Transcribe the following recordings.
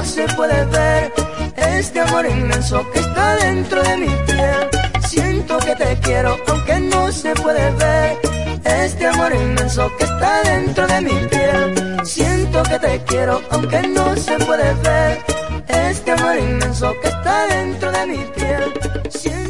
no se puede ver este amor inmenso que está dentro de mi piel. Siento que te quiero aunque no se puede ver este amor inmenso que está dentro de mi piel. Siento que te quiero aunque no se puede ver este amor inmenso que está dentro de mi piel. Siento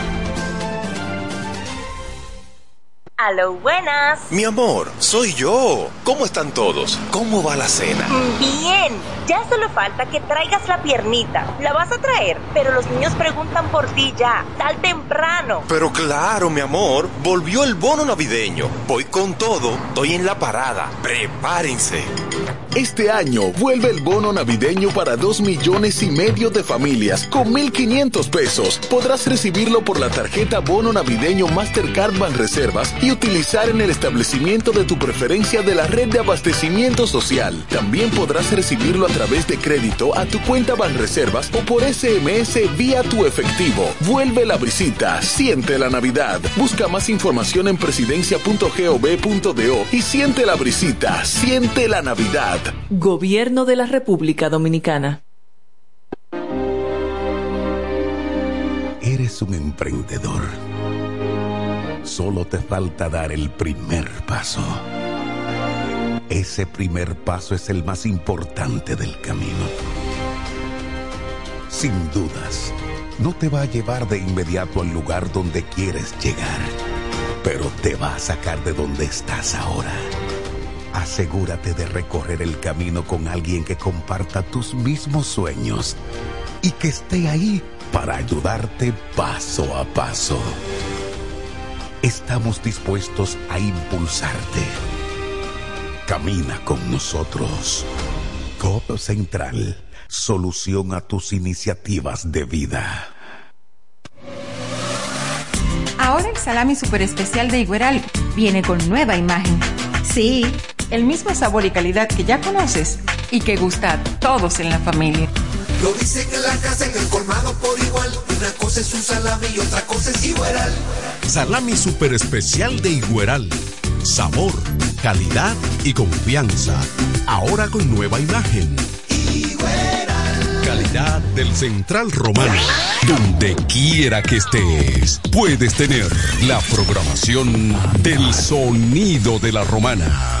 Aló, buenas. Mi amor, soy yo. ¿Cómo están todos? ¿Cómo va la cena? Bien, ya solo falta que traigas la piernita. La vas a traer, pero los niños preguntan por ti ya, tal temprano. Pero claro, mi amor, volvió el bono navideño. Voy con todo, estoy en la parada. Prepárense. Este año vuelve el bono navideño para 2 millones y medio de familias con 1.500 pesos. Podrás recibirlo por la tarjeta bono navideño Mastercard Banreservas y utilizar en el establecimiento de tu preferencia de la red de abastecimiento social. También podrás recibirlo a través de crédito a tu cuenta Banreservas o por SMS vía tu efectivo. Vuelve la visita, siente la Navidad. Busca más información en presidencia.gov.do y siente la brisita, siente la Navidad. Gobierno de la República Dominicana. Eres un emprendedor. Solo te falta dar el primer paso. Ese primer paso es el más importante del camino. Sin dudas, no te va a llevar de inmediato al lugar donde quieres llegar, pero te va a sacar de donde estás ahora. Asegúrate de recorrer el camino con alguien que comparta tus mismos sueños y que esté ahí para ayudarte paso a paso. Estamos dispuestos a impulsarte. Camina con nosotros. COP Central, solución a tus iniciativas de vida. Ahora el salami super especial de Igueral viene con nueva imagen. Sí, el mismo sabor y calidad que ya conoces y que gusta a todos en la familia. Lo dicen en la casa, en el colmado por igual. Una cosa es un salami y otra cosa es Igueral. Salami super especial de Igueral. Sabor, calidad y confianza. Ahora con nueva imagen. Calidad del Central Romano. Donde quiera que estés, puedes tener la programación del sonido de la romana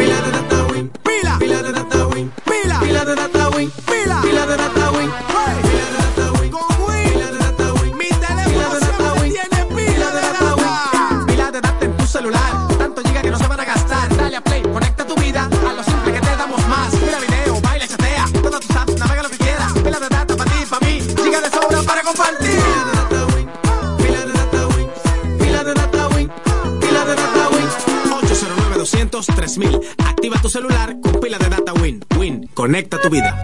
Pila de pila, pila de data win, pila, pila de data win, pila, pila de data conecta tu vida.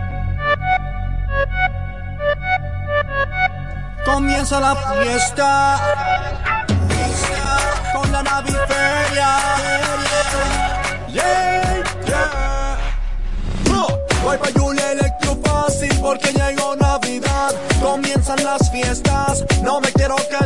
Comienza la fiesta con la naviferia. Yeah, yeah. No, voy pa' Julia Electro Fácil porque llegó Navidad. Comienzan las fiestas, no me quiero quedar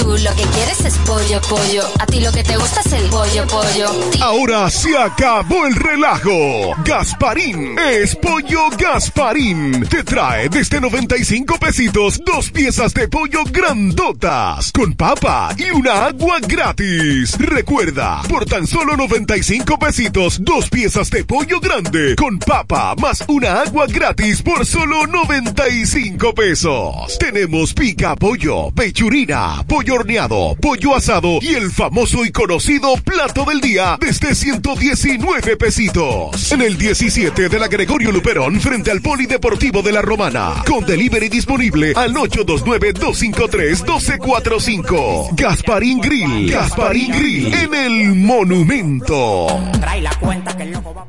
Tú lo que quieres es pollo, pollo. A ti lo que te gusta es el pollo, pollo. Ahora se acabó el relajo. Gasparín es pollo Gasparín. Te trae desde 95 pesitos dos piezas de pollo grandotas con papa y una agua gratis. Recuerda, por tan solo 95 pesitos dos piezas de pollo grande con papa más una agua gratis por solo 95 pesos. Tenemos pica pollo, pechurina, pollo horneado, pollo asado y el famoso y conocido plato del día desde 119 pesitos. En el 17 de la Gregorio Luperón frente al Polideportivo de la Romana. Con delivery disponible al 829-253-1245. Gasparín Grill. Gasparín Grill en el Monumento. Trae la cuenta que el loco.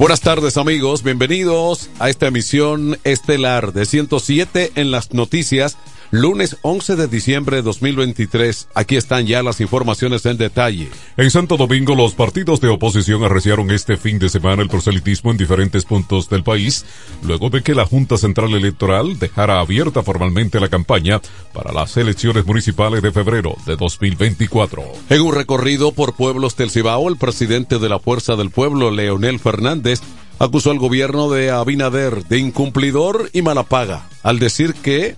Buenas tardes amigos, bienvenidos a esta emisión estelar de 107 en las noticias Lunes 11 de diciembre de 2023. Aquí están ya las informaciones en detalle. En Santo Domingo, los partidos de oposición arreciaron este fin de semana el proselitismo en diferentes puntos del país, luego de que la Junta Central Electoral dejara abierta formalmente la campaña para las elecciones municipales de febrero de 2024. En un recorrido por pueblos del Cibao, el presidente de la Fuerza del Pueblo, Leonel Fernández, acusó al gobierno de Abinader de incumplidor y malapaga, al decir que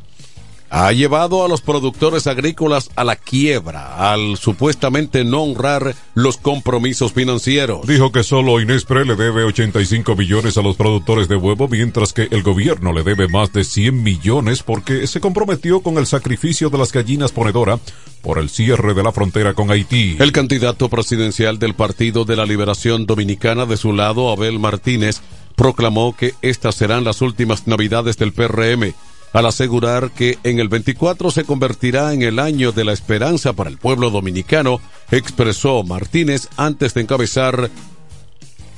ha llevado a los productores agrícolas a la quiebra al supuestamente no honrar los compromisos financieros. Dijo que solo Inespre le debe 85 millones a los productores de huevo, mientras que el gobierno le debe más de 100 millones porque se comprometió con el sacrificio de las gallinas ponedora por el cierre de la frontera con Haití. El candidato presidencial del Partido de la Liberación Dominicana de su lado, Abel Martínez, proclamó que estas serán las últimas navidades del PRM al asegurar que en el 24 se convertirá en el año de la esperanza para el pueblo dominicano, expresó Martínez antes de encabezar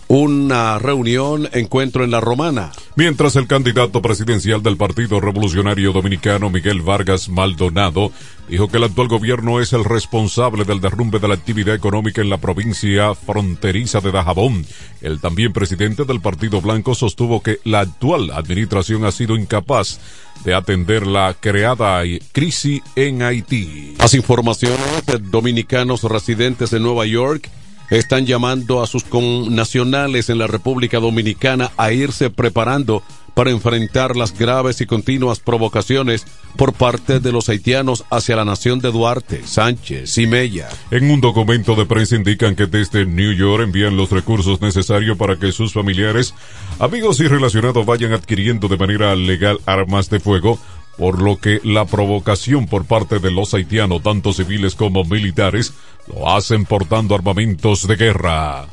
una reunión, encuentro en la Romana. Mientras el candidato presidencial del Partido Revolucionario Dominicano, Miguel Vargas Maldonado, dijo que el actual gobierno es el responsable del derrumbe de la actividad económica en la provincia fronteriza de Dajabón. El también presidente del Partido Blanco sostuvo que la actual administración ha sido incapaz de atender la creada crisis en Haití. Las informaciones de dominicanos residentes en Nueva York están llamando a sus connacionales en la República Dominicana a irse preparando para enfrentar las graves y continuas provocaciones por parte de los haitianos hacia la nación de Duarte, Sánchez y Mella. En un documento de prensa indican que desde New York envían los recursos necesarios para que sus familiares, amigos y relacionados vayan adquiriendo de manera legal armas de fuego por lo que la provocación por parte de los haitianos, tanto civiles como militares, lo hacen portando armamentos de guerra.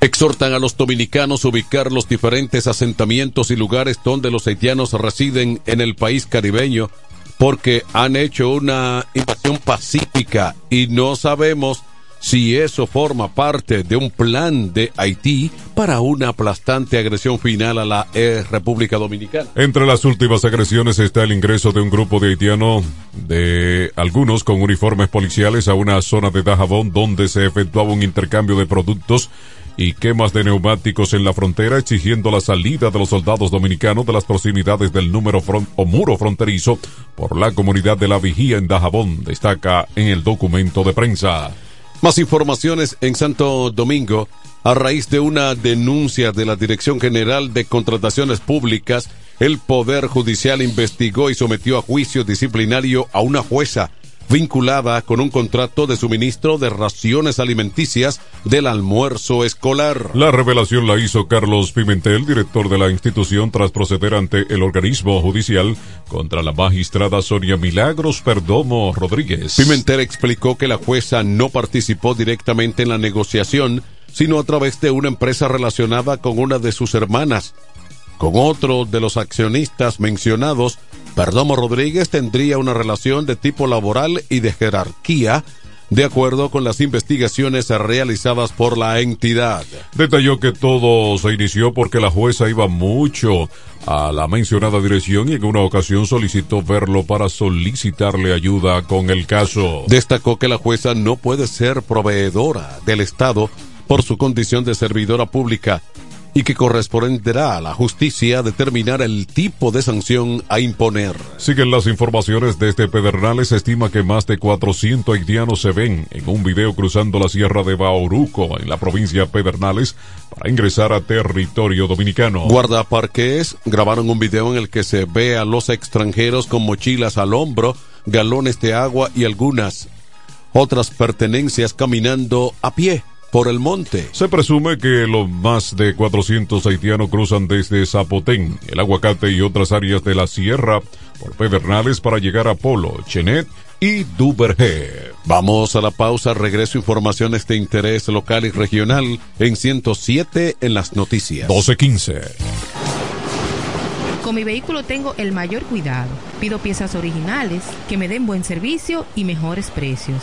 Exhortan a los dominicanos a ubicar los diferentes asentamientos y lugares donde los haitianos residen en el país caribeño, porque han hecho una invasión pacífica y no sabemos si eso forma parte de un plan de Haití para una aplastante agresión final a la eh, República Dominicana. Entre las últimas agresiones está el ingreso de un grupo de haitianos, de algunos con uniformes policiales, a una zona de Dajabón donde se efectuaba un intercambio de productos y quemas de neumáticos en la frontera exigiendo la salida de los soldados dominicanos de las proximidades del número o muro fronterizo por la comunidad de la Vigía en Dajabón, destaca en el documento de prensa. Más informaciones en Santo Domingo. A raíz de una denuncia de la Dirección General de Contrataciones Públicas, el Poder Judicial investigó y sometió a juicio disciplinario a una jueza vinculada con un contrato de suministro de raciones alimenticias del almuerzo escolar. La revelación la hizo Carlos Pimentel, director de la institución, tras proceder ante el organismo judicial contra la magistrada Sonia Milagros Perdomo Rodríguez. Pimentel explicó que la jueza no participó directamente en la negociación, sino a través de una empresa relacionada con una de sus hermanas. Con otro de los accionistas mencionados, Perdomo Rodríguez tendría una relación de tipo laboral y de jerarquía de acuerdo con las investigaciones realizadas por la entidad. Detalló que todo se inició porque la jueza iba mucho a la mencionada dirección y en una ocasión solicitó verlo para solicitarle ayuda con el caso. Destacó que la jueza no puede ser proveedora del Estado por su condición de servidora pública y que corresponderá a la justicia determinar el tipo de sanción a imponer. Siguen las informaciones desde Pedernales. Se estima que más de 400 haitianos se ven en un video cruzando la sierra de Bauruco en la provincia de Pedernales para ingresar a territorio dominicano. Guardaparques grabaron un video en el que se ve a los extranjeros con mochilas al hombro, galones de agua y algunas otras pertenencias caminando a pie por el monte. Se presume que los más de 400 haitianos cruzan desde Zapotén, el aguacate y otras áreas de la sierra por Pedernales para llegar a Polo, Chenet y Duvergé. Vamos a la pausa, regreso informaciones de interés local y regional en 107 en las noticias. 1215. Con mi vehículo tengo el mayor cuidado. Pido piezas originales que me den buen servicio y mejores precios.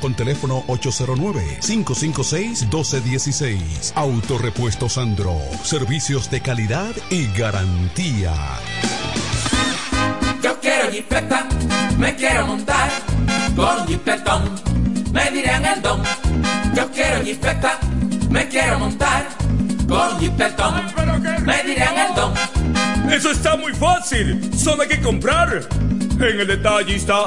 con teléfono 809-556-1216. Autorepuesto Sandro. Servicios de calidad y garantía. Yo quiero jipeta, me quiero montar con jipetón, me dirán el don. Yo quiero jipeta, me quiero montar con jipetón, me dirán el don. Eso está muy fácil, solo hay que comprar. En el detallista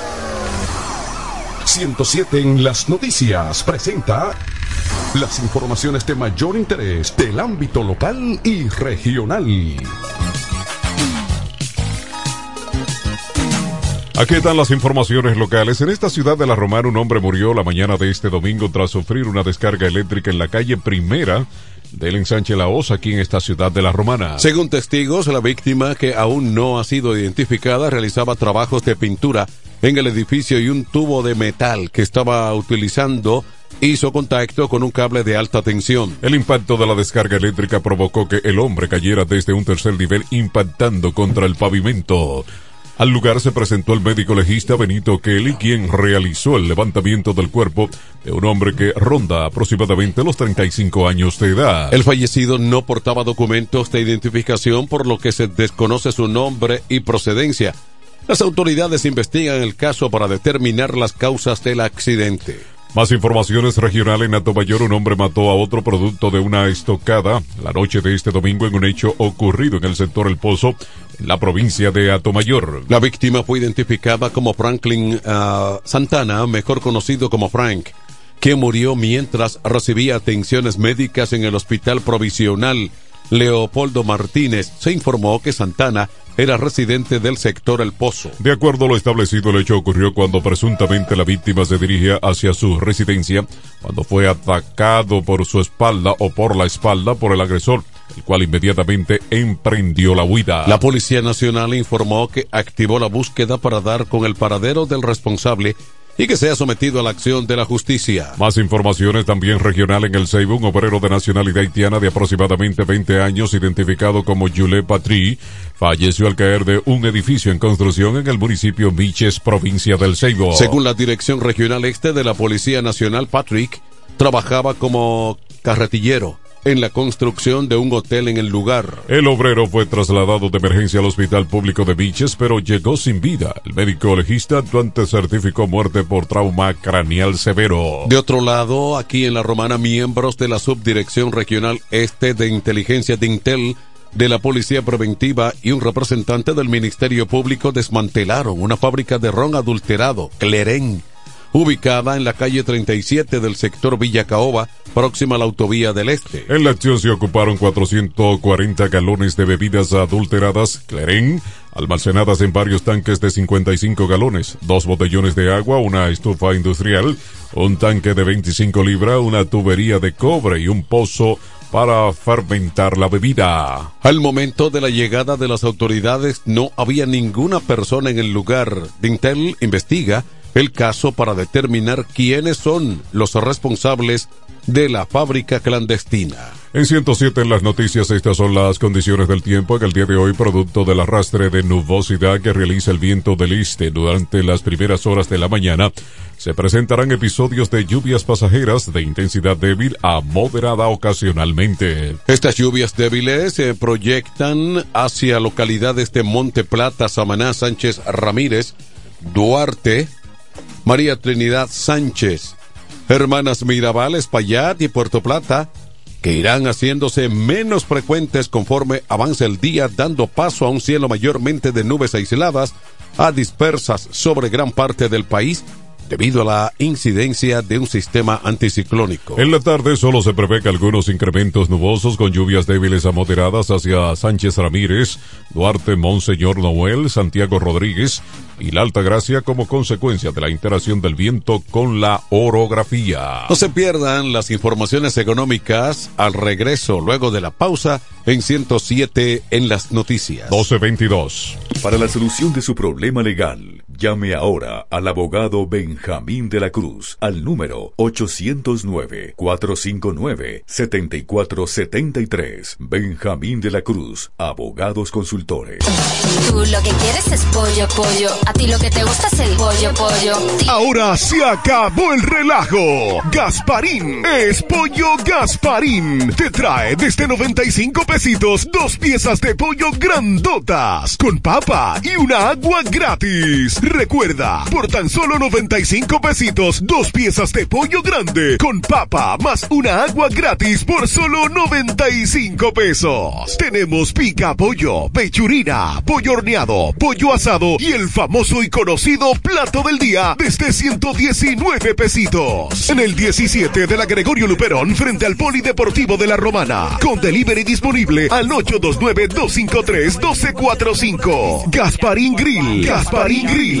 107 en las noticias presenta las informaciones de mayor interés del ámbito local y regional. Aquí están las informaciones locales. En esta ciudad de La Romana, un hombre murió la mañana de este domingo tras sufrir una descarga eléctrica en la calle Primera del ensanche La Osa, aquí en esta ciudad de La Romana. Según testigos, la víctima, que aún no ha sido identificada, realizaba trabajos de pintura en el edificio y un tubo de metal que estaba utilizando hizo contacto con un cable de alta tensión. El impacto de la descarga eléctrica provocó que el hombre cayera desde un tercer nivel impactando contra el pavimento. Al lugar se presentó el médico legista Benito Kelly, quien realizó el levantamiento del cuerpo de un hombre que ronda aproximadamente los 35 años de edad. El fallecido no portaba documentos de identificación, por lo que se desconoce su nombre y procedencia. Las autoridades investigan el caso para determinar las causas del accidente. Más informaciones regionales en Atomayor. Un hombre mató a otro producto de una estocada la noche de este domingo en un hecho ocurrido en el sector El Pozo, en la provincia de Atomayor. La víctima fue identificada como Franklin uh, Santana, mejor conocido como Frank, que murió mientras recibía atenciones médicas en el hospital provisional Leopoldo Martínez. Se informó que Santana era residente del sector El Pozo. De acuerdo a lo establecido, el hecho ocurrió cuando presuntamente la víctima se dirigía hacia su residencia, cuando fue atacado por su espalda o por la espalda por el agresor, el cual inmediatamente emprendió la huida. La Policía Nacional informó que activó la búsqueda para dar con el paradero del responsable y que sea sometido a la acción de la justicia. Más informaciones también regional en el Ceibo, un obrero de nacionalidad haitiana de aproximadamente 20 años, identificado como Jules Patry, falleció al caer de un edificio en construcción en el municipio Miches, provincia del Ceibo. Según la Dirección Regional Este de la Policía Nacional, Patrick trabajaba como carretillero en la construcción de un hotel en el lugar. El obrero fue trasladado de emergencia al hospital público de Biches, pero llegó sin vida. El médico legista actuante certificó muerte por trauma craneal severo. De otro lado, aquí en la Romana, miembros de la Subdirección Regional Este de Inteligencia de Intel de la Policía Preventiva y un representante del Ministerio Público desmantelaron una fábrica de ron adulterado, Cleren, ubicada en la calle 37 del sector Villa Caoba, próxima a la autovía del Este. En la acción se ocuparon 440 galones de bebidas adulteradas Cleren, almacenadas en varios tanques de 55 galones, dos botellones de agua, una estufa industrial, un tanque de 25 libras, una tubería de cobre y un pozo para fermentar la bebida. Al momento de la llegada de las autoridades no había ninguna persona en el lugar. Dintel investiga el caso para determinar quiénes son los responsables de la fábrica clandestina. En 107 en las noticias, estas son las condiciones del tiempo en el día de hoy, producto del arrastre de nubosidad que realiza el viento del este durante las primeras horas de la mañana. Se presentarán episodios de lluvias pasajeras de intensidad débil a moderada ocasionalmente. Estas lluvias débiles se proyectan hacia localidades de Monte Plata, Samaná, Sánchez Ramírez, Duarte, María Trinidad Sánchez, Hermanas Mirabal, Espaillat y Puerto Plata, que irán haciéndose menos frecuentes conforme avance el día, dando paso a un cielo mayormente de nubes aisladas a dispersas sobre gran parte del país debido a la incidencia de un sistema anticiclónico. En la tarde solo se prevé que algunos incrementos nubosos con lluvias débiles a moderadas hacia Sánchez Ramírez, Duarte Monseñor Noel, Santiago Rodríguez y la Alta Gracia como consecuencia de la interacción del viento con la orografía. No se pierdan las informaciones económicas al regreso luego de la pausa en 107 en las noticias. 1222. Para la solución de su problema legal, llame ahora al abogado Benjamín de la Cruz al número 809-459-7473. Benjamín de la Cruz, abogados consultores. Tú lo que quieres es pollo, pollo. A ti lo que te gusta es el pollo, pollo. Ahora se acabó el relajo. Gasparín es pollo Gasparín. Te trae desde 95 pesitos dos piezas de pollo grandotas con papa y una agua gratis. Recuerda, por tan solo 95 pesitos, dos piezas de pollo grande con papa más una agua gratis por solo 95 pesos. Tenemos pica pollo, pechurina, pollo horneado, pollo asado y el famoso y conocido plato del día desde 119 pesitos. En el 17 de la Gregorio Luperón frente al Polideportivo de la Romana. Con delivery disponible al 829-253-1245. Gasparín Grill. Gasparín Grill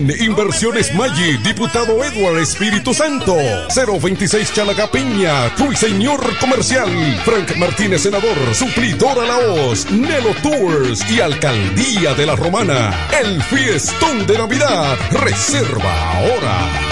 Inversiones Maggi, Diputado Edward Espíritu Santo. 026 Chalaga Peña, Ruiseñor Comercial. Frank Martínez, Senador, Suplidora La Hoz, Nelo Tours y Alcaldía de la Romana. El fiestón de Navidad. Reserva ahora.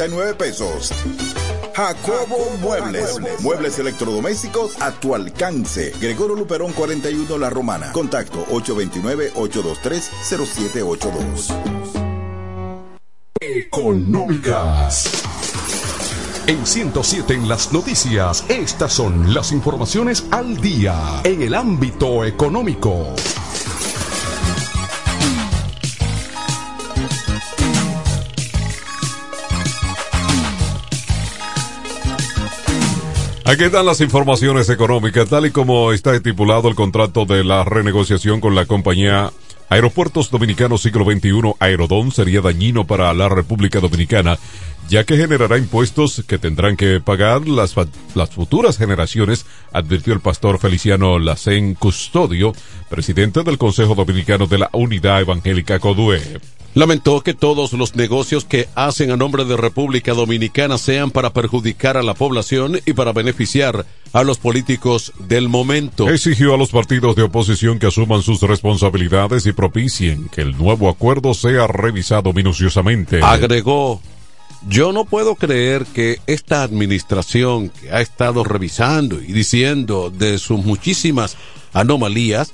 12.339 pesos. Jacobo Muebles. Muebles electrodomésticos a tu alcance. Gregorio Luperón 41 La Romana. Contacto 829-823-0782. Económicas. En 107 en las noticias, estas son las informaciones al día en el ámbito económico. Aquí están las informaciones económicas, tal y como está estipulado el contrato de la renegociación con la compañía Aeropuertos Dominicanos Siglo XXI Aerodón sería dañino para la República Dominicana, ya que generará impuestos que tendrán que pagar las, futuras generaciones, advirtió el pastor Feliciano Lacén Custodio, presidente del Consejo Dominicano de la Unidad Evangélica CODUE. Lamentó que todos los negocios que hacen a nombre de República Dominicana sean para perjudicar a la población y para beneficiar a los políticos del momento. Exigió a los partidos de oposición que asuman sus responsabilidades y propicien que el nuevo acuerdo sea revisado minuciosamente. Agregó, yo no puedo creer que esta administración que ha estado revisando y diciendo de sus muchísimas anomalías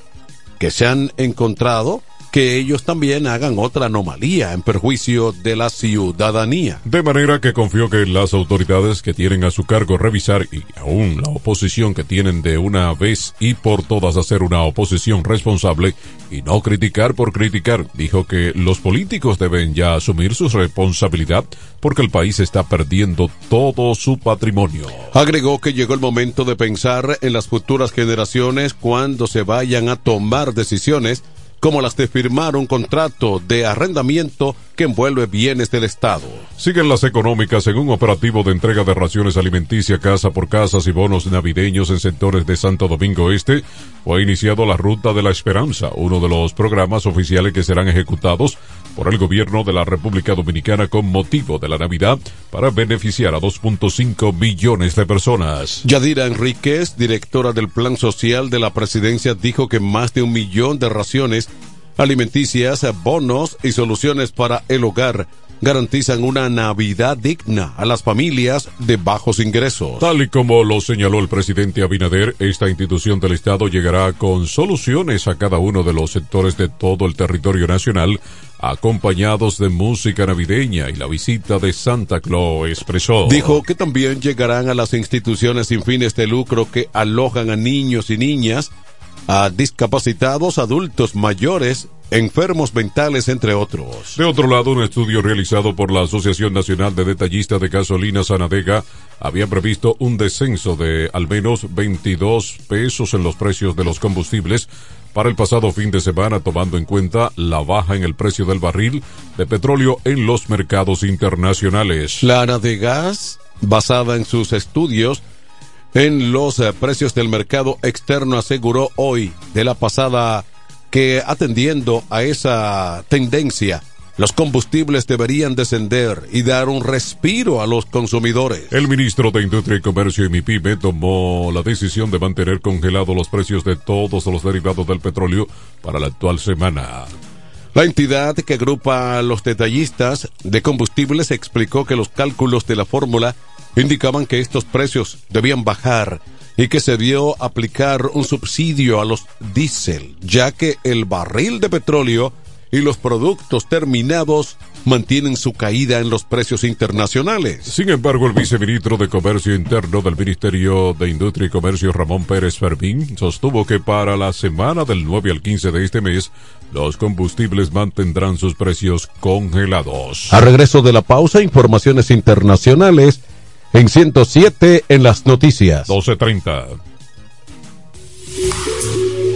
que se han encontrado, que ellos también hagan otra anomalía en perjuicio de la ciudadanía. De manera que confío que las autoridades que tienen a su cargo revisar y aún la oposición que tienen de una vez y por todas hacer una oposición responsable y no criticar por criticar, dijo que los políticos deben ya asumir su responsabilidad porque el país está perdiendo todo su patrimonio. Agregó que llegó el momento de pensar en las futuras generaciones cuando se vayan a tomar decisiones como las de firmar un contrato de arrendamiento que envuelve bienes del Estado. Siguen las económicas en un operativo de entrega de raciones alimenticias casa por casas y bonos navideños en sectores de Santo Domingo Este. Fue iniciado la Ruta de la Esperanza, uno de los programas oficiales que serán ejecutados por el gobierno de la República Dominicana con motivo de la Navidad para beneficiar a 2.5 millones de personas. Yadira Enríquez, directora del Plan Social de la Presidencia, dijo que más de un millón de raciones alimenticias, bonos y soluciones para el hogar garantizan una Navidad digna a las familias de bajos ingresos. Tal y como lo señaló el presidente Abinader, esta institución del Estado llegará con soluciones a cada uno de los sectores de todo el territorio nacional, acompañados de música navideña y la visita de Santa Claus, expresó. Dijo que también llegarán a las instituciones sin fines de lucro que alojan a niños y niñas a discapacitados, adultos mayores, enfermos mentales, entre otros. De otro lado, un estudio realizado por la Asociación Nacional de Detallistas de Gasolina Sanadega había previsto un descenso de al menos 22 pesos en los precios de los combustibles para el pasado fin de semana, tomando en cuenta la baja en el precio del barril de petróleo en los mercados internacionales. La Anadegas, basada en sus estudios, en los eh, precios del mercado externo aseguró hoy de la pasada que atendiendo a esa tendencia los combustibles deberían descender y dar un respiro a los consumidores. El ministro de Industria y Comercio y tomó la decisión de mantener congelados los precios de todos los derivados del petróleo para la actual semana. La entidad que agrupa a los detallistas de combustibles explicó que los cálculos de la fórmula indicaban que estos precios debían bajar y que se debió aplicar un subsidio a los diésel, ya que el barril de petróleo y los productos terminados mantienen su caída en los precios internacionales. Sin embargo, el viceministro de Comercio Interno del Ministerio de Industria y Comercio, Ramón Pérez Fermín, sostuvo que para la semana del 9 al 15 de este mes, los combustibles mantendrán sus precios congelados. A regreso de la pausa, informaciones internacionales. En 107 en las noticias. 1230.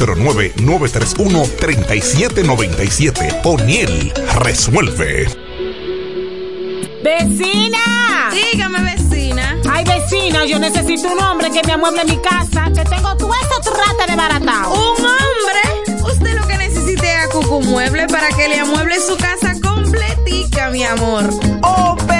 809-931-3797. O'Neill resuelve. ¡Vecina! Dígame, vecina. Ay, vecina, yo necesito un hombre que me amueble mi casa, que tengo todo eso trata de baratado. ¿Un hombre? Usted lo que necesite es a Cucu Mueble para que le amueble su casa completica, mi amor. Oh, pero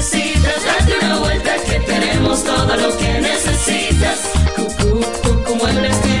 Date una vuelta que tenemos todo lo que necesitas. Cucú, Cucú Muebles que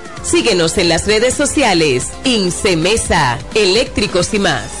Síguenos en las redes sociales. Incemesa, eléctricos y más.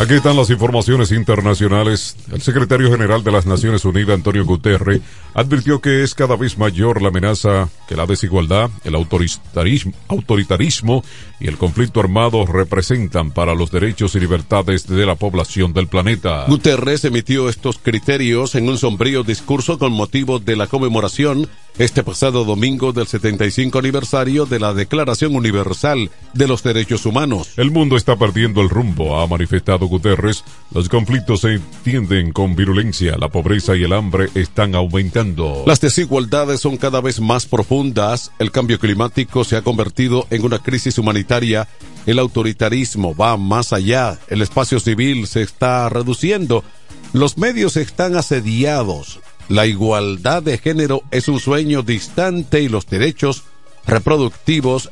Aquí están las informaciones internacionales. El secretario general de las Naciones Unidas, Antonio Guterres, advirtió que es cada vez mayor la amenaza que la desigualdad, el autoritarismo, autoritarismo y el conflicto armado representan para los derechos y libertades de la población del planeta. Guterres emitió estos criterios en un sombrío discurso con motivo de la conmemoración este pasado domingo del 75 aniversario de la Declaración Universal de los Derechos Humanos. El mundo está perdiendo el rumbo, ha manifestado Guterres. Los conflictos se entienden con virulencia, la pobreza y el hambre están aumentando. Las desigualdades son cada vez más profundas, el cambio climático se ha convertido en una crisis humanitaria, el autoritarismo va más allá, el espacio civil se está reduciendo, los medios están asediados, la igualdad de género es un sueño distante y los derechos reproductivos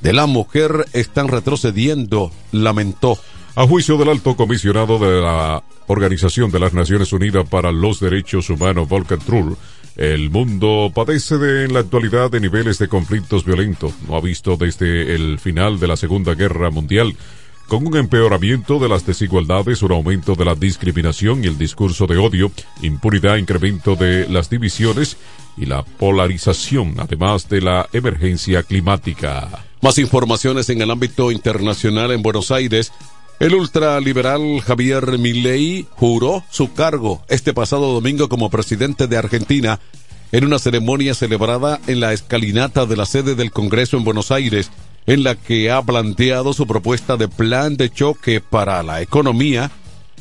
de la mujer están retrocediendo, lamentó. A juicio del alto comisionado de la Organización de las Naciones Unidas para los Derechos Humanos, Volker Trull, el mundo padece de, en la actualidad de niveles de conflictos violentos. No ha visto desde el final de la Segunda Guerra Mundial con un empeoramiento de las desigualdades, un aumento de la discriminación y el discurso de odio, impunidad, incremento de las divisiones y la polarización, además de la emergencia climática. Más informaciones en el ámbito internacional en Buenos Aires. El ultraliberal Javier Milei juró su cargo este pasado domingo como presidente de Argentina en una ceremonia celebrada en la escalinata de la sede del Congreso en Buenos Aires, en la que ha planteado su propuesta de plan de choque para la economía,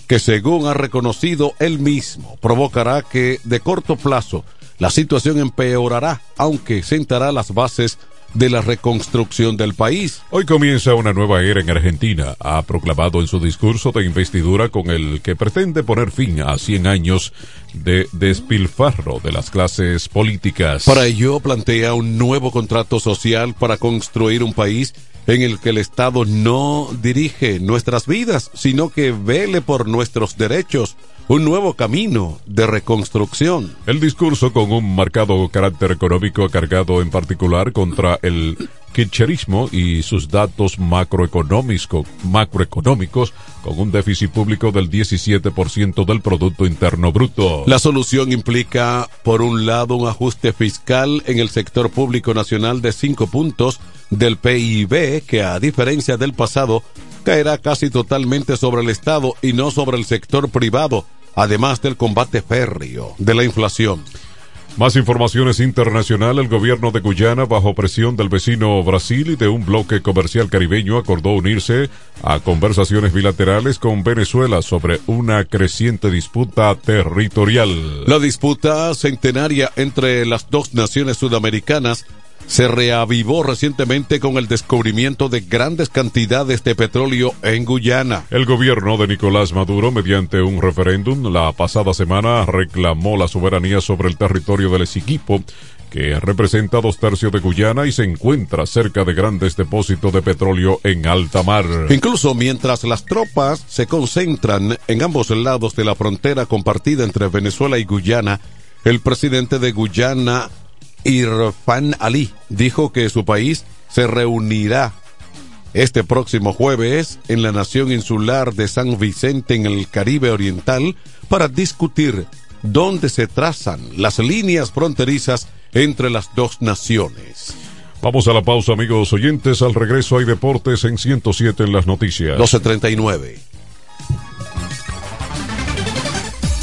que según ha reconocido él mismo, provocará que de corto plazo la situación empeorará, aunque sentará las bases de la reconstrucción del país. Hoy comienza una nueva era en Argentina, ha proclamado en su discurso de investidura con el que pretende poner fin a 100 años de despilfarro de las clases políticas. Para ello plantea un nuevo contrato social para construir un país en el que el Estado no dirige nuestras vidas, sino que vele por nuestros derechos, un nuevo camino de reconstrucción. El discurso con un marcado carácter económico cargado en particular contra el kirchnerismo y sus datos macroeconómicos, macroeconómicos con un déficit público del 17% del Producto Interno Bruto. La solución implica, por un lado, un ajuste fiscal en el sector público nacional de 5 puntos del PIB, que a diferencia del pasado, caerá casi totalmente sobre el Estado y no sobre el sector privado, además del combate férreo de la inflación. Más informaciones internacional. El gobierno de Guyana, bajo presión del vecino Brasil y de un bloque comercial caribeño, acordó unirse a conversaciones bilaterales con Venezuela sobre una creciente disputa territorial. La disputa centenaria entre las dos naciones sudamericanas se reavivó recientemente con el descubrimiento de grandes cantidades de petróleo en Guyana. El gobierno de Nicolás Maduro, mediante un referéndum la pasada semana, reclamó la soberanía sobre el territorio del Esiquipo, que representa dos tercios de Guyana y se encuentra cerca de grandes depósitos de petróleo en alta mar. Incluso mientras las tropas se concentran en ambos lados de la frontera compartida entre Venezuela y Guyana, el presidente de Guyana, Irfan Ali dijo que su país se reunirá este próximo jueves en la nación insular de San Vicente en el Caribe Oriental para discutir dónde se trazan las líneas fronterizas entre las dos naciones. Vamos a la pausa, amigos oyentes. Al regreso hay deportes en 107 en las noticias. 1239.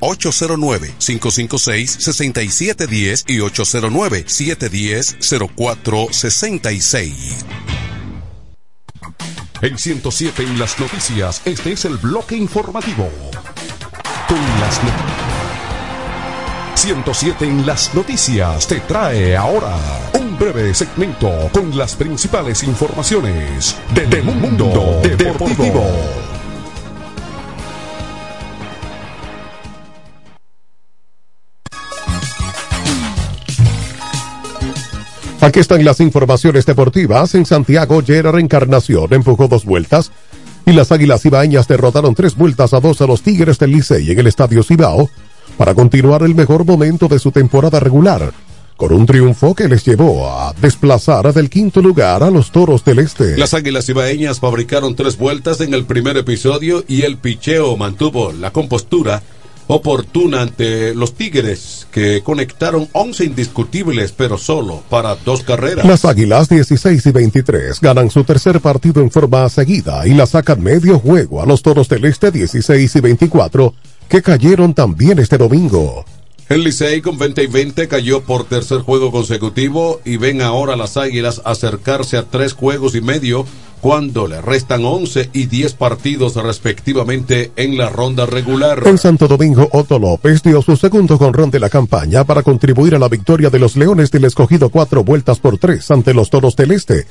809-556-6710 y 809-710-0466. En 107 en las noticias, este es el bloque informativo. Con las no- 107 en las noticias te trae ahora un breve segmento con las principales informaciones del mundo deportivo. Aquí están las informaciones deportivas. En Santiago, Gerard Encarnación empujó dos vueltas y las Águilas Ibaeñas derrotaron tres vueltas a dos a los Tigres del Licey en el Estadio Cibao para continuar el mejor momento de su temporada regular, con un triunfo que les llevó a desplazar del quinto lugar a los Toros del Este. Las Águilas Ibaeñas fabricaron tres vueltas en el primer episodio y el picheo mantuvo la compostura oportuna ante los Tigres, que conectaron 11 indiscutibles, pero solo para dos carreras. Las Águilas 16 y 23 ganan su tercer partido en forma seguida y la sacan medio juego a los Toros del Este 16 y 24 que cayeron también este domingo. El Licey con 20 y 20 cayó por tercer juego consecutivo y ven ahora las Águilas acercarse a tres juegos y medio cuando le restan 11 y 10 partidos respectivamente en la ronda regular. En Santo Domingo, Otto López dio su segundo jonrón de la campaña para contribuir a la victoria de los Leones del Escogido cuatro vueltas por tres ante los Toros del Este.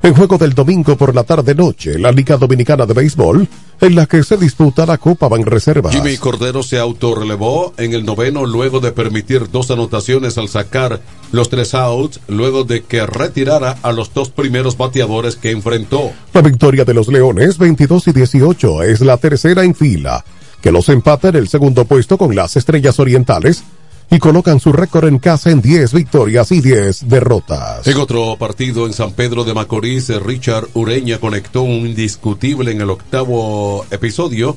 En juego del domingo por la tarde-noche, la Liga Dominicana de Béisbol, en la que se disputa la Copa Banreservas. Jimmy Cordero se autorrelevó en el noveno luego de permitir dos anotaciones al sacar los tres outs, luego de que retirara a los dos primeros bateadores que enfrentó. La victoria de los Leones 22 y 18 es la tercera en fila, que los empata en el segundo puesto con las Estrellas Orientales y colocan su récord en casa en 10 victorias y 10 derrotas. En otro partido en San Pedro de Macorís, Richard Ureña conectó un indiscutible en el octavo episodio.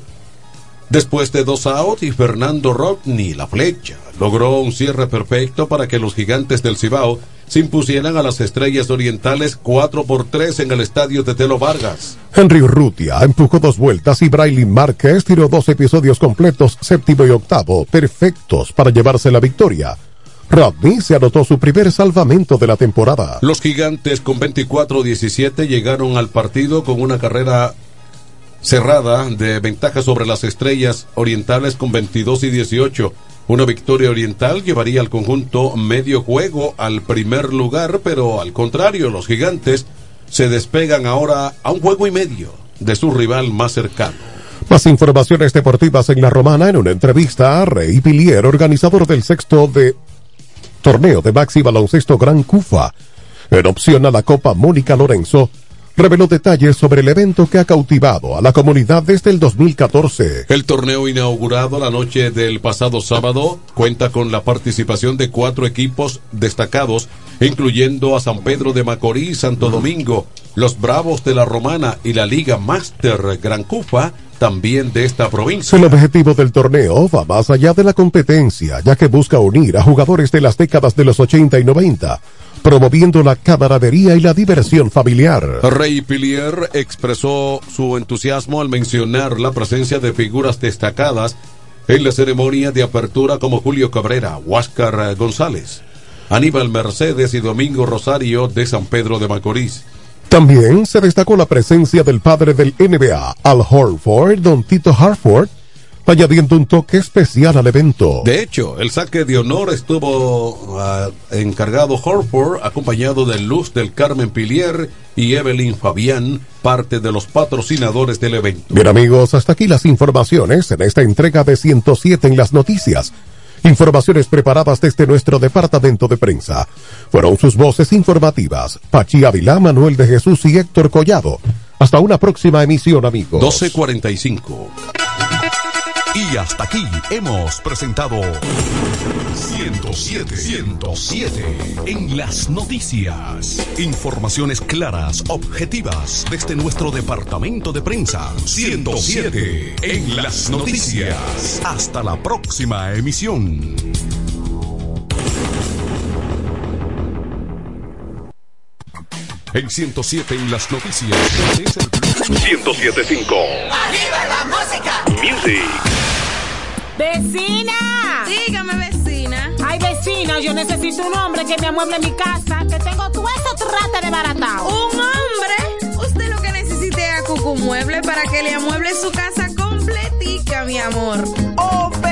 Después de dos outs y Fernando Rodney, la flecha, logró un cierre perfecto para que los gigantes del Cibao se impusieran a las estrellas orientales 4 por 3 en el estadio de Telo Vargas. Henry Urrutia empujó dos vueltas y Braylin Márquez tiró dos episodios completos, séptimo y octavo, perfectos para llevarse la victoria. Rodney se anotó su primer salvamento de la temporada. Los gigantes con 24-17 llegaron al partido con una carrera cerrada de ventaja sobre las estrellas orientales con 22 y 18. Una victoria oriental llevaría al conjunto medio juego al primer lugar, pero al contrario, los gigantes se despegan ahora a un juego y medio de su rival más cercano. Más informaciones deportivas en la Romana en una entrevista a Rey Pilier, organizador del sexto de torneo de Maxi Baloncesto Gran Cufa. En opción a la Copa Mónica Lorenzo, reveló detalles sobre el evento que ha cautivado a la comunidad desde el 2014. El torneo inaugurado la noche del pasado sábado cuenta con la participación de cuatro equipos destacados, incluyendo a San Pedro de Macorís, Santo Domingo, los Bravos de la Romana y la Liga Master Gran Cufa, también de esta provincia. El objetivo del torneo va más allá de la competencia, ya que busca unir a jugadores de las décadas de los 80 y 90 promoviendo la camaradería y la diversión familiar. Rey Pilier expresó su entusiasmo al mencionar la presencia de figuras destacadas en la ceremonia de apertura como Julio Cabrera, Huáscar González, Aníbal Mercedes y Domingo Rosario de San Pedro de Macorís. También se destacó la presencia del padre del NBA, Al Horford, don Tito Harford, añadiendo un toque especial al evento. De hecho, el saque de honor estuvo ah, encargado Horford, acompañado de Luz del Carmen Pilier y Evelyn Fabián, parte de los patrocinadores del evento. Bien amigos, hasta aquí las informaciones en esta entrega de 107 en las noticias. Informaciones preparadas desde nuestro departamento de prensa. Fueron sus voces informativas, Pachi Avilá, Manuel de Jesús y Héctor Collado. Hasta una próxima emisión, amigos. 1245. Y hasta aquí hemos presentado 107, 107 en las noticias. Informaciones claras, objetivas desde nuestro departamento de prensa. 107 en las noticias. Hasta la próxima emisión. En 107 en las noticias. 1075. ¡Arriba la música! Music. ¡Vecina! Dígame, vecina. Ay, vecina, yo necesito un hombre que me amueble mi casa, que tengo todo eso trate de barata. ¿Un hombre? Usted lo que necesite es a Cucu Mueble para que le amueble su casa completica, mi amor. Oh, pero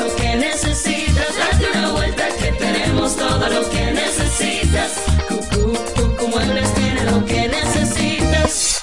necesitas.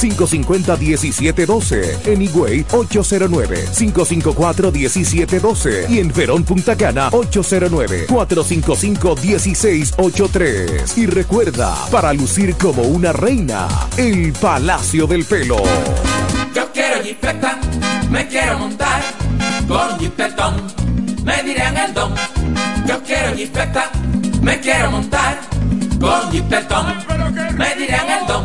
809-550-1712. En Higüey, 809-554-1712. Y en Verón Punta Cana, 809-455-1683. Y recuerda, para lucir como una reina, el Palacio del Pelo. Yo quiero jipeta, me quiero montar con jipetón, me dirán el don. Yo quiero jipeta, me quiero montar con jipetón, me dirán el don.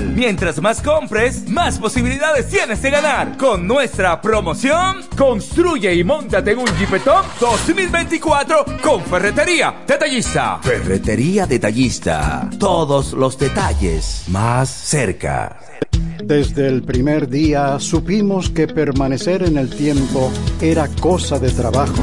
Mientras más compres, más posibilidades tienes de ganar. Con nuestra promoción, construye y montate en un Jeepetop 2024 con Ferretería Detallista. Ferretería Detallista. Todos los detalles más cerca. Desde el primer día supimos que permanecer en el tiempo era cosa de trabajo.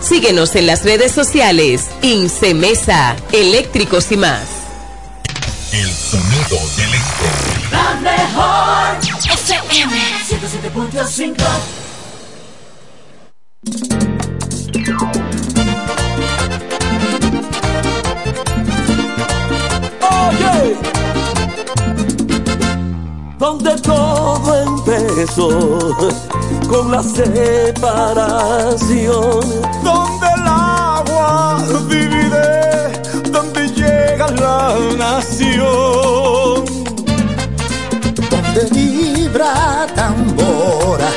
Síguenos en las redes sociales. Incemesa, eléctricos y más. El sonido del este. La mejor FM 107.7 105. Oye, donde todo empezó con la separación, donde el agua divide, donde llega la nación. donde vibra tambora,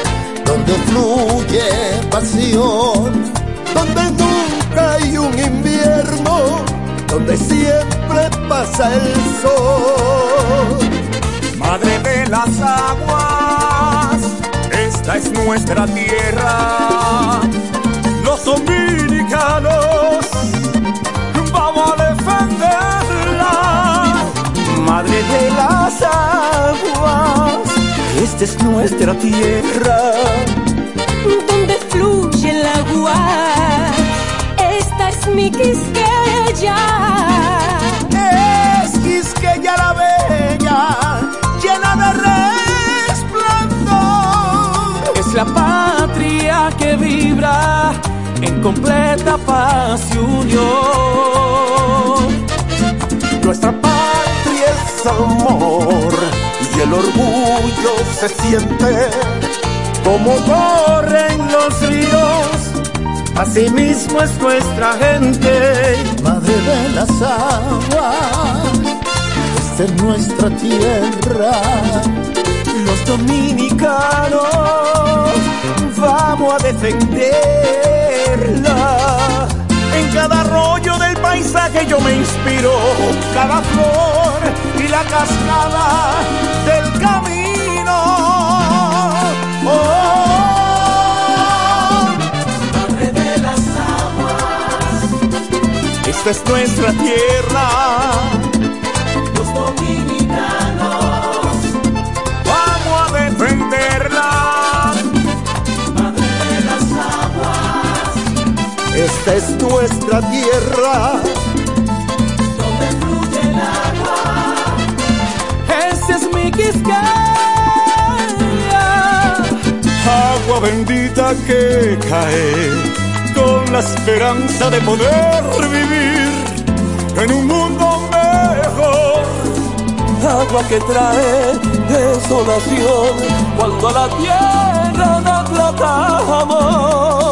donde fluye pasión, donde nunca hay un invierno, donde siempre pasa el sol. Madre de las aguas, esta es nuestra tierra. Los dominicanos vamos a defenderla. Madre de las aguas, esta es nuestra tierra. donde fluye el agua. Esta es mi quisqueya. Resplandor. es la patria que vibra en completa paz y unión. Nuestra patria es amor y el orgullo se siente como corren los ríos. Asimismo es nuestra gente. madre de las aguas, esta es nuestra tierra. Dominicanos vamos a defenderla. En cada arroyo del paisaje yo me inspiro, cada flor y la cascada del camino. Oh, de las aguas, esta es nuestra tierra. Esta es nuestra tierra. donde fluye el agua. Ese es mi quisqueya. Agua bendita que cae con la esperanza de poder vivir en un mundo mejor. agua que trae desolación cuando la tierra la tratamos con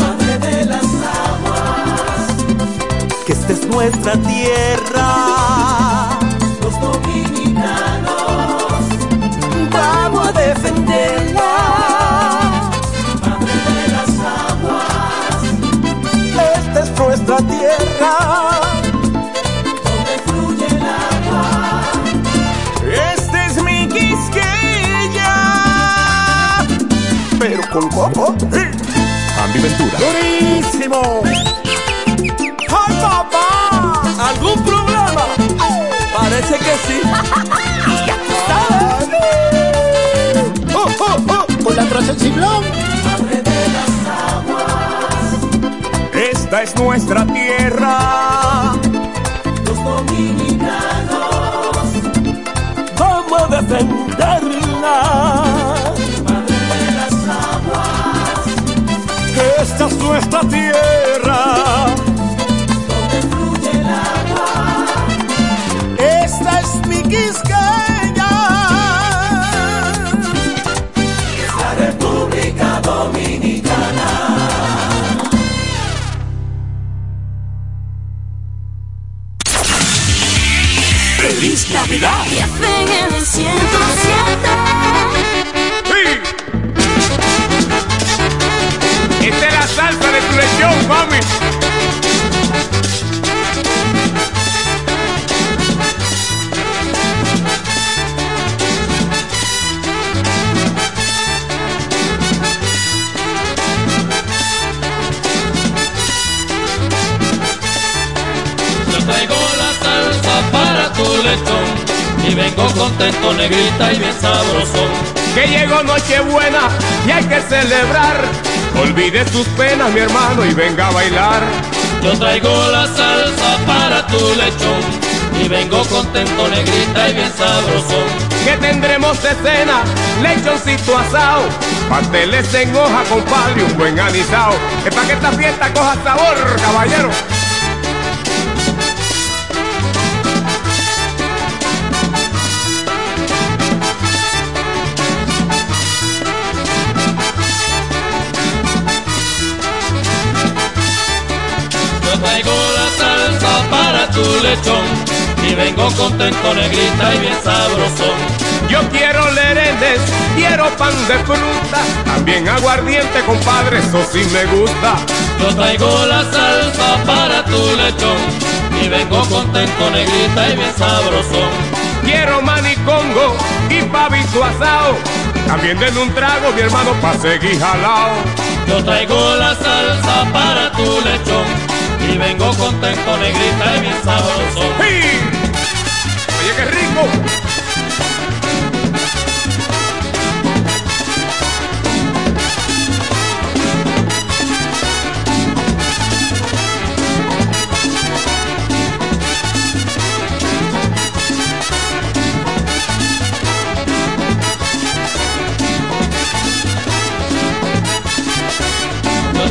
Madre de las aguas, Que esta es nuestra tierra. los dominicanos, Vamos a defenderla. madre de las aguas, Esta es nuestra tierra. Con coco. Andy Ventura. Durísimo. ¡Ay, papá! ¿Algún problema? Parece que sí. ¡Oh, oh, oh! Con la las aguas, Esta es nuestra tierra. los dominicanos, Vamos a defenderla. Nuestra tierra. donde fluye el agua. Esta es mi Quisqueya. Y vengo contento, negrita y bien sabroso. Que llegó Nochebuena y hay que celebrar. Olvide sus penas, mi hermano, y venga a bailar. Yo traigo la salsa para tu lechón y vengo contento, negrita y bien sabroso. ¿Qué tendremos de cena? Lechoncito asado, pasteles en hoja, compadre, un buen anisao. Es para que esta fiesta coja sabor, caballero. Traigo la salsa para tu lechón y vengo contento, negrita y bien sabroso. Yo quiero lerenes, quiero pan de fruta, también aguardiente, compadre, eso sí me gusta. Yo traigo la salsa para tu lechón y vengo contento, negrita y bien sabroso. Quiero manicongo y pavito asado, también denme un trago, mi hermano, pa' seguir jalao. Yo traigo la salsa para tu lechón y vengo contento, negrita y bien sabroso. Oye, qué rico.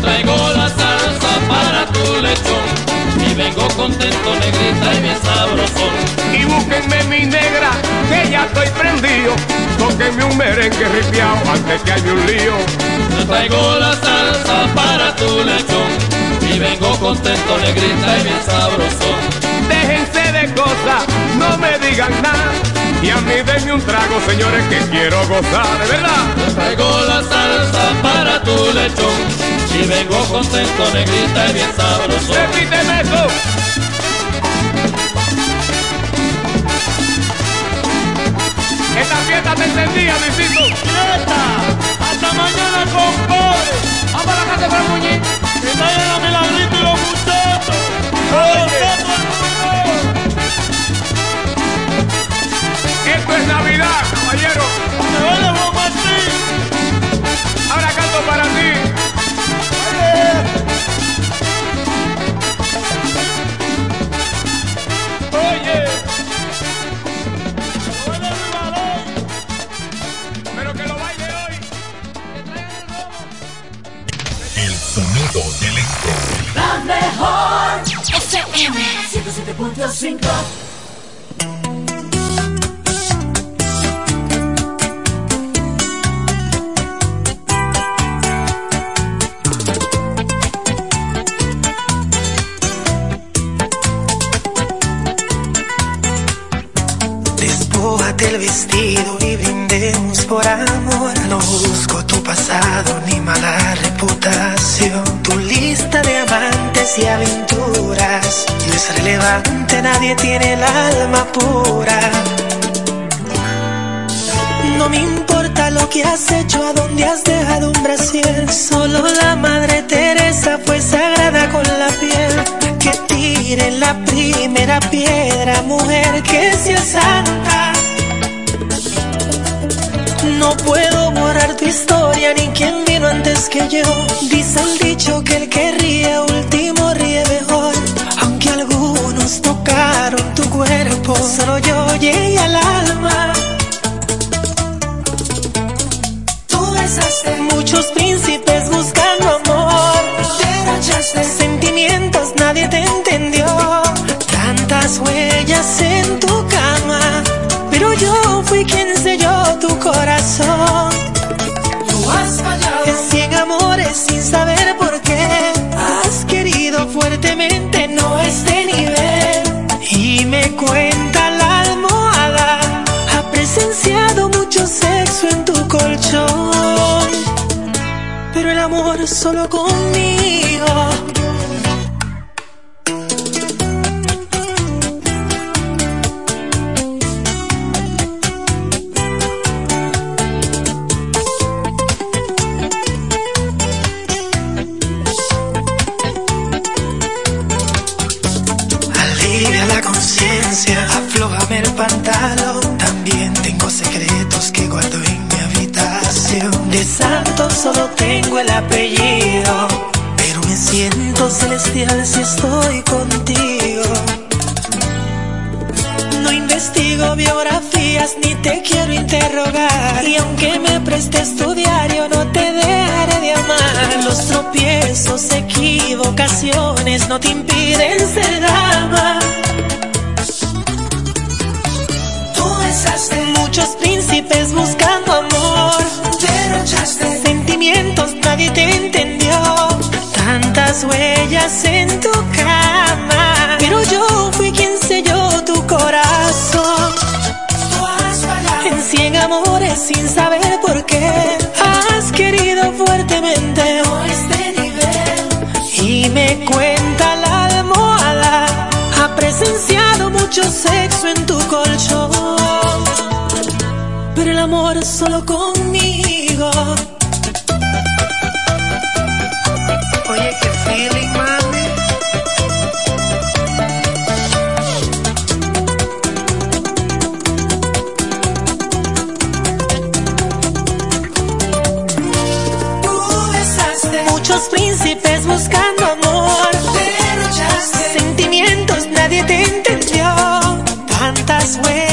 Traigo y vengo contento, negrita y bien sabroso. Y búsquenme mi negra, que ya estoy prendido. Tóquenme un merengue ripiao antes que haya un lío. Yo traigo la salsa para tu lechón y vengo contento, negrita y bien sabroso. Déjense de cosas, no me digan nada. Y a mí denme un trago, señores, que quiero gozar, de verdad. Yo traigo la salsa para tu lechón y vengo contento, negrita y bien sabroso. Repíteme eso. Esta fiesta te encendía, Luisito. ¡Fiesta! ¡Hasta mañana, compadre! ¡Vamos a la casa de Muñiz! ¡Que traigan a Milagrito y los muchachos! Oye. Esto es Navidad, caballero. ¡Se vaya Juan Martín! Ahora canto para ti. 107.5 Despójate el vestido y brindemos por amor. No busco tu pasado ni mala reputación. Tu lista de amantes y aventuras no es relevante, nadie tiene el alma pura. No me importa lo que has hecho, a dónde has dejado un brasier. Solo la madre Teresa fue sagrada con la piel. Que tire la primera piedra, mujer que sea santa. No puedo borrar tu historia ni quien vino antes que yo. Dice el dicho que el que ríe último ríe mejor. Aunque algunos tocaron tu cuerpo, solo yo llegué al alma. Tú besaste muchos príncipes buscando amor. Derrochaste sentimientos, nadie te entendió. Tantas huellas en tu cama, saber por qué. Has querido fuertemente, no este nivel. Y me cuenta la almohada, ha presenciado mucho sexo en tu colchón. Pero el amor solo conmigo. Apellido, pero me siento celestial si estoy contigo. investigo biografías ni te quiero interrogar. Y aunque me prestes tu diario, no te dejaré de amar. Los tropiezos, equivocaciones no te impiden ser dama. Tú besaste muchos príncipes buscando amor. Derrochaste nadie te entendió. Tantas huellas en tu cama. Pero yo fui quien selló tu corazón. En cien amores sin saber por qué. Has querido fuertemente este nivel. Y me cuenta la almohada. Ha presenciado mucho sexo en tu colchón. Pero el amor solo conmigo. Buscando amor. Derrochaste sentimientos, nadie te entendió. Tantas huellas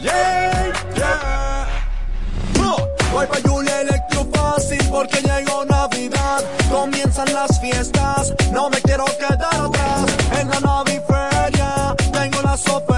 Yeah, yeah. Voy pa' Julia Electro fácil porque llegó Navidad. Comienzan las fiestas, no me quiero quedar atrás. En la naviferia tengo las ofertas,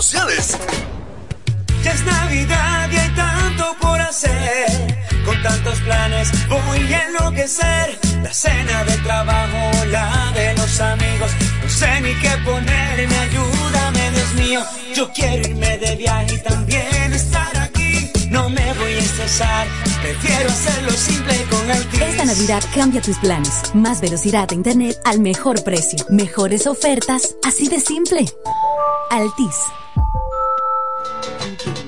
Ya es Navidad y hay tanto por hacer. Con tantos planes voy a enloquecer. La cena del trabajo, la de los amigos. No sé ni qué ponerme, ayúdame, Dios mío. Yo quiero irme de viaje y también estar aquí. No me prefiero hacerlo simple con el Esta Navidad cambia tus planes. Más velocidad de internet al mejor precio. Mejores ofertas, así de simple. Altis.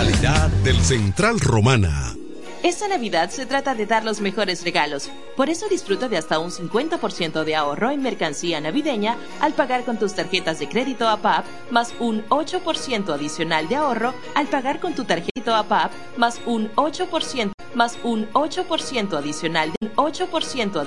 Calidad del Central Romana. Esta Navidad se trata de dar los mejores regalos. Por eso disfruta de hasta un 50% de ahorro en mercancía navideña al pagar con tus tarjetas de crédito APAP, más un 8% adicional de ahorro al pagar con tu tarjeta APAP, más un 8%, más un 8% adicional de un 8%